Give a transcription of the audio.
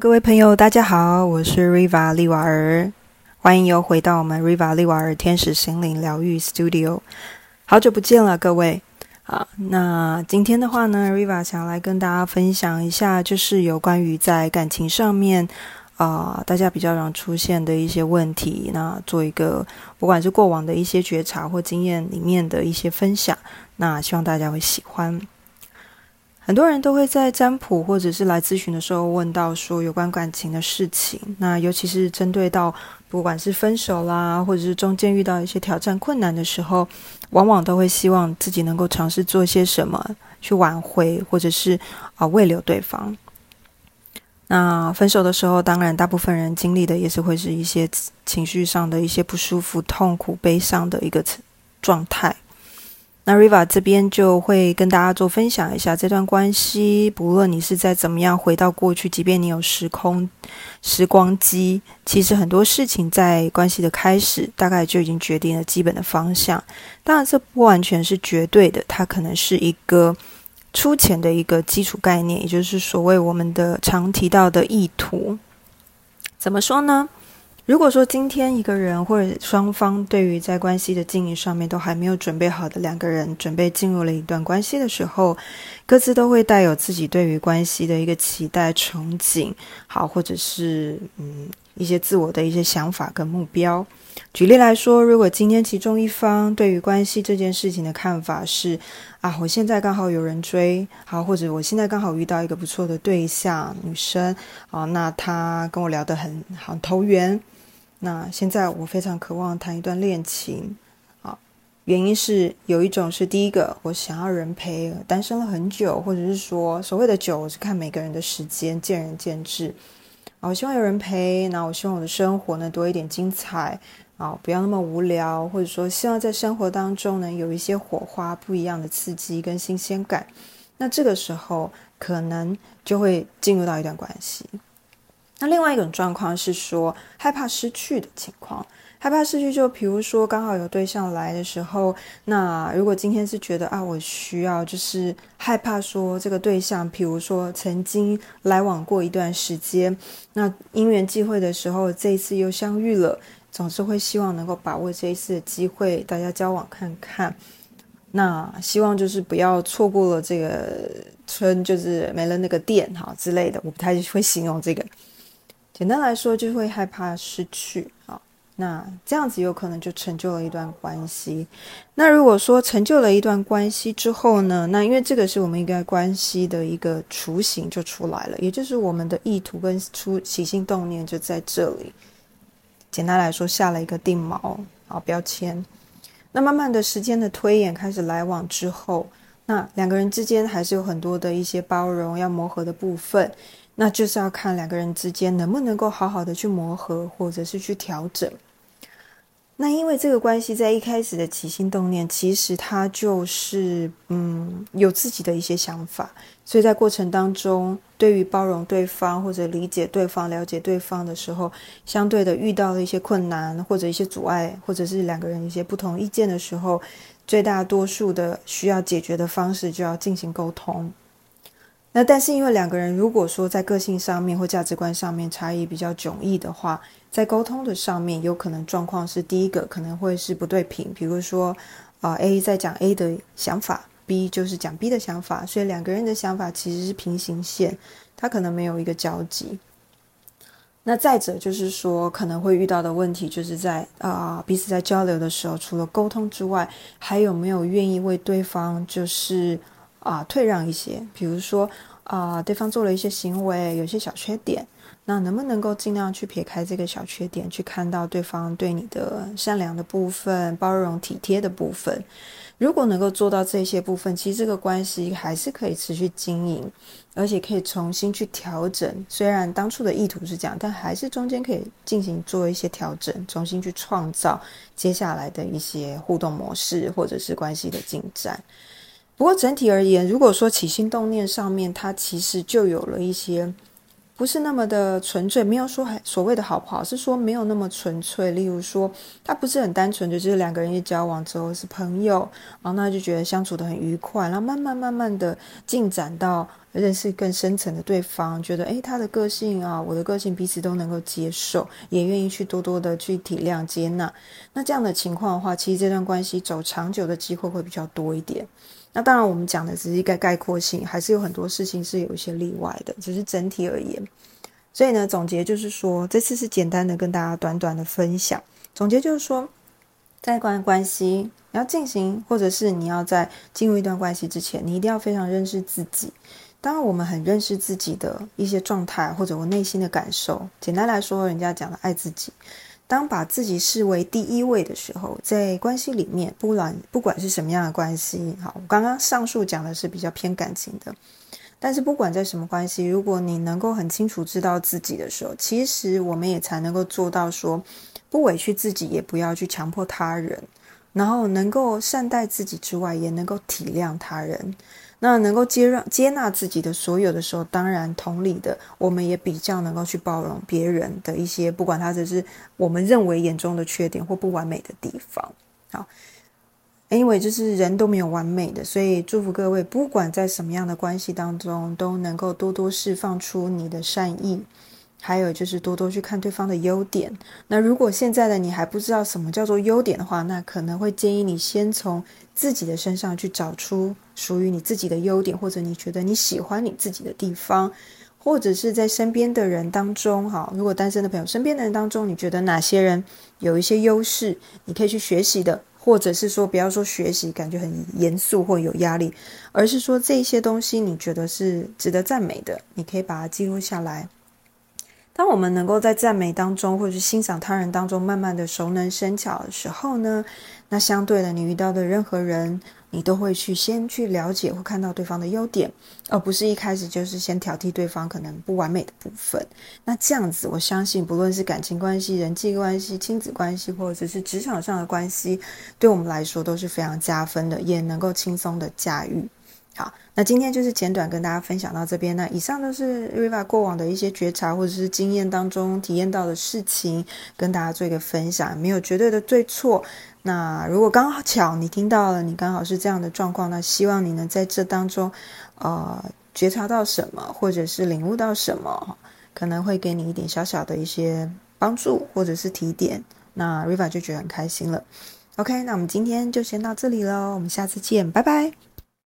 各位朋友，大家好，我是 Riva 利瓦尔，欢迎又回到我们 Riva 利瓦尔天使心灵疗愈 Studio，好久不见了，各位。啊，那今天的话呢，Riva 想来跟大家分享一下，就是有关于在感情上面啊，大家比较常出现的一些问题，那做一个不管是过往的一些觉察或经验里面的一些分享，那希望大家会喜欢。很多人都会在占卜或者是来咨询的时候问到说有关感情的事情，那尤其是针对到不管是分手啦，或者是中间遇到一些挑战困难的时候，往往都会希望自己能够尝试做些什么去挽回，或者是啊慰留对方。那分手的时候，当然大部分人经历的也是会是一些情绪上的一些不舒服、痛苦、悲伤的一个状态。那 Riva 这边就会跟大家做分享一下这段关系，不论你是在怎么样回到过去，即便你有时空时光机，其实很多事情在关系的开始，大概就已经决定了基本的方向。当然，这不完全是绝对的，它可能是一个出钱的一个基础概念，也就是所谓我们的常提到的意图。怎么说呢？如果说今天一个人或者双方对于在关系的经营上面都还没有准备好的两个人，准备进入了一段关系的时候，各自都会带有自己对于关系的一个期待、憧憬，好，或者是嗯一些自我的一些想法跟目标。举例来说，如果今天其中一方对于关系这件事情的看法是啊，我现在刚好有人追，好，或者我现在刚好遇到一个不错的对象，女生，啊，那她跟我聊得很好，投缘。那现在我非常渴望谈一段恋情，啊，原因是有一种是第一个，我想要人陪，单身了很久，或者是说所谓的久，我是看每个人的时间，见仁见智。啊，我希望有人陪，然后我希望我的生活呢多一点精彩，啊，不要那么无聊，或者说希望在生活当中呢有一些火花，不一样的刺激跟新鲜感。那这个时候可能就会进入到一段关系。那另外一种状况是说害怕失去的情况，害怕失去就比如说刚好有对象来的时候，那如果今天是觉得啊我需要就是害怕说这个对象，比如说曾经来往过一段时间，那因缘际会的时候这一次又相遇了，总是会希望能够把握这一次的机会，大家交往看看，那希望就是不要错过了这个村，就是没了那个店哈之类的，我不太会形容这个。简单来说，就会害怕失去啊。那这样子有可能就成就了一段关系。那如果说成就了一段关系之后呢？那因为这个是我们应该关系的一个雏形就出来了，也就是我们的意图跟出起心动念就在这里。简单来说，下了一个定锚啊标签。那慢慢的时间的推演开始来往之后，那两个人之间还是有很多的一些包容要磨合的部分。那就是要看两个人之间能不能够好好的去磨合，或者是去调整。那因为这个关系在一开始的起心动念，其实他就是嗯有自己的一些想法，所以在过程当中，对于包容对方或者理解对方、了解对方的时候，相对的遇到了一些困难或者一些阻碍，或者是两个人一些不同意见的时候，最大多数的需要解决的方式就要进行沟通。那但是因为两个人如果说在个性上面或价值观上面差异比较迥异的话，在沟通的上面有可能状况是第一个可能会是不对平，比如说啊 A 在讲 A 的想法，B 就是讲 B 的想法，所以两个人的想法其实是平行线，他可能没有一个交集。那再者就是说可能会遇到的问题就是在啊彼此在交流的时候，除了沟通之外，还有没有愿意为对方就是。啊，退让一些，比如说啊，对方做了一些行为，有些小缺点，那能不能够尽量去撇开这个小缺点，去看到对方对你的善良的部分、包容体贴的部分？如果能够做到这些部分，其实这个关系还是可以持续经营，而且可以重新去调整。虽然当初的意图是这样，但还是中间可以进行做一些调整，重新去创造接下来的一些互动模式，或者是关系的进展。不过整体而言，如果说起心动念上面，它其实就有了一些不是那么的纯粹，没有说所谓的好不好，是说没有那么纯粹。例如说，它不是很单纯的，就是两个人一交往之后是朋友，然后那就觉得相处的很愉快，然后慢慢慢慢的进展到认识更深层的对方，觉得诶，他的个性啊，我的个性彼此都能够接受，也愿意去多多的去体谅接纳。那这样的情况的话，其实这段关系走长久的机会会比较多一点。那当然，我们讲的只是一个概括性，还是有很多事情是有一些例外的，只是整体而言。所以呢，总结就是说，这次是简单的跟大家短短的分享。总结就是说，在一段关系你要进行，或者是你要在进入一段关系之前，你一定要非常认识自己。当我们很认识自己的一些状态，或者我内心的感受，简单来说，人家讲的爱自己。当把自己视为第一位的时候，在关系里面，不管不管是什么样的关系，好，我刚刚上述讲的是比较偏感情的，但是不管在什么关系，如果你能够很清楚知道自己的时候，其实我们也才能够做到说，不委屈自己，也不要去强迫他人，然后能够善待自己之外，也能够体谅他人。那能够接让接纳自己的所有的时候，当然同理的，我们也比较能够去包容别人的一些，不管他只是我们认为眼中的缺点或不完美的地方。好，因为就是人都没有完美的，所以祝福各位，不管在什么样的关系当中，都能够多多释放出你的善意。还有就是多多去看对方的优点。那如果现在的你还不知道什么叫做优点的话，那可能会建议你先从自己的身上去找出属于你自己的优点，或者你觉得你喜欢你自己的地方，或者是在身边的人当中，哈，如果单身的朋友身边的人当中，你觉得哪些人有一些优势，你可以去学习的，或者是说不要说学习，感觉很严肃或有压力，而是说这些东西你觉得是值得赞美的，你可以把它记录下来。当我们能够在赞美当中，或者是欣赏他人当中，慢慢的熟能生巧的时候呢，那相对的，你遇到的任何人，你都会去先去了解或看到对方的优点，而不是一开始就是先挑剔对方可能不完美的部分。那这样子，我相信不论是感情关系、人际关系、亲子关系，或者是职场上的关系，对我们来说都是非常加分的，也能够轻松的驾驭。好，那今天就是简短跟大家分享到这边。那以上都是 Riva 过往的一些觉察或者是经验当中体验到的事情，跟大家做一个分享，没有绝对的对错。那如果刚好巧你听到了，你刚好是这样的状况，那希望你能在这当中，呃，觉察到什么，或者是领悟到什么，可能会给你一点小小的一些帮助或者是提点。那 Riva 就觉得很开心了。OK，那我们今天就先到这里喽，我们下次见，拜拜。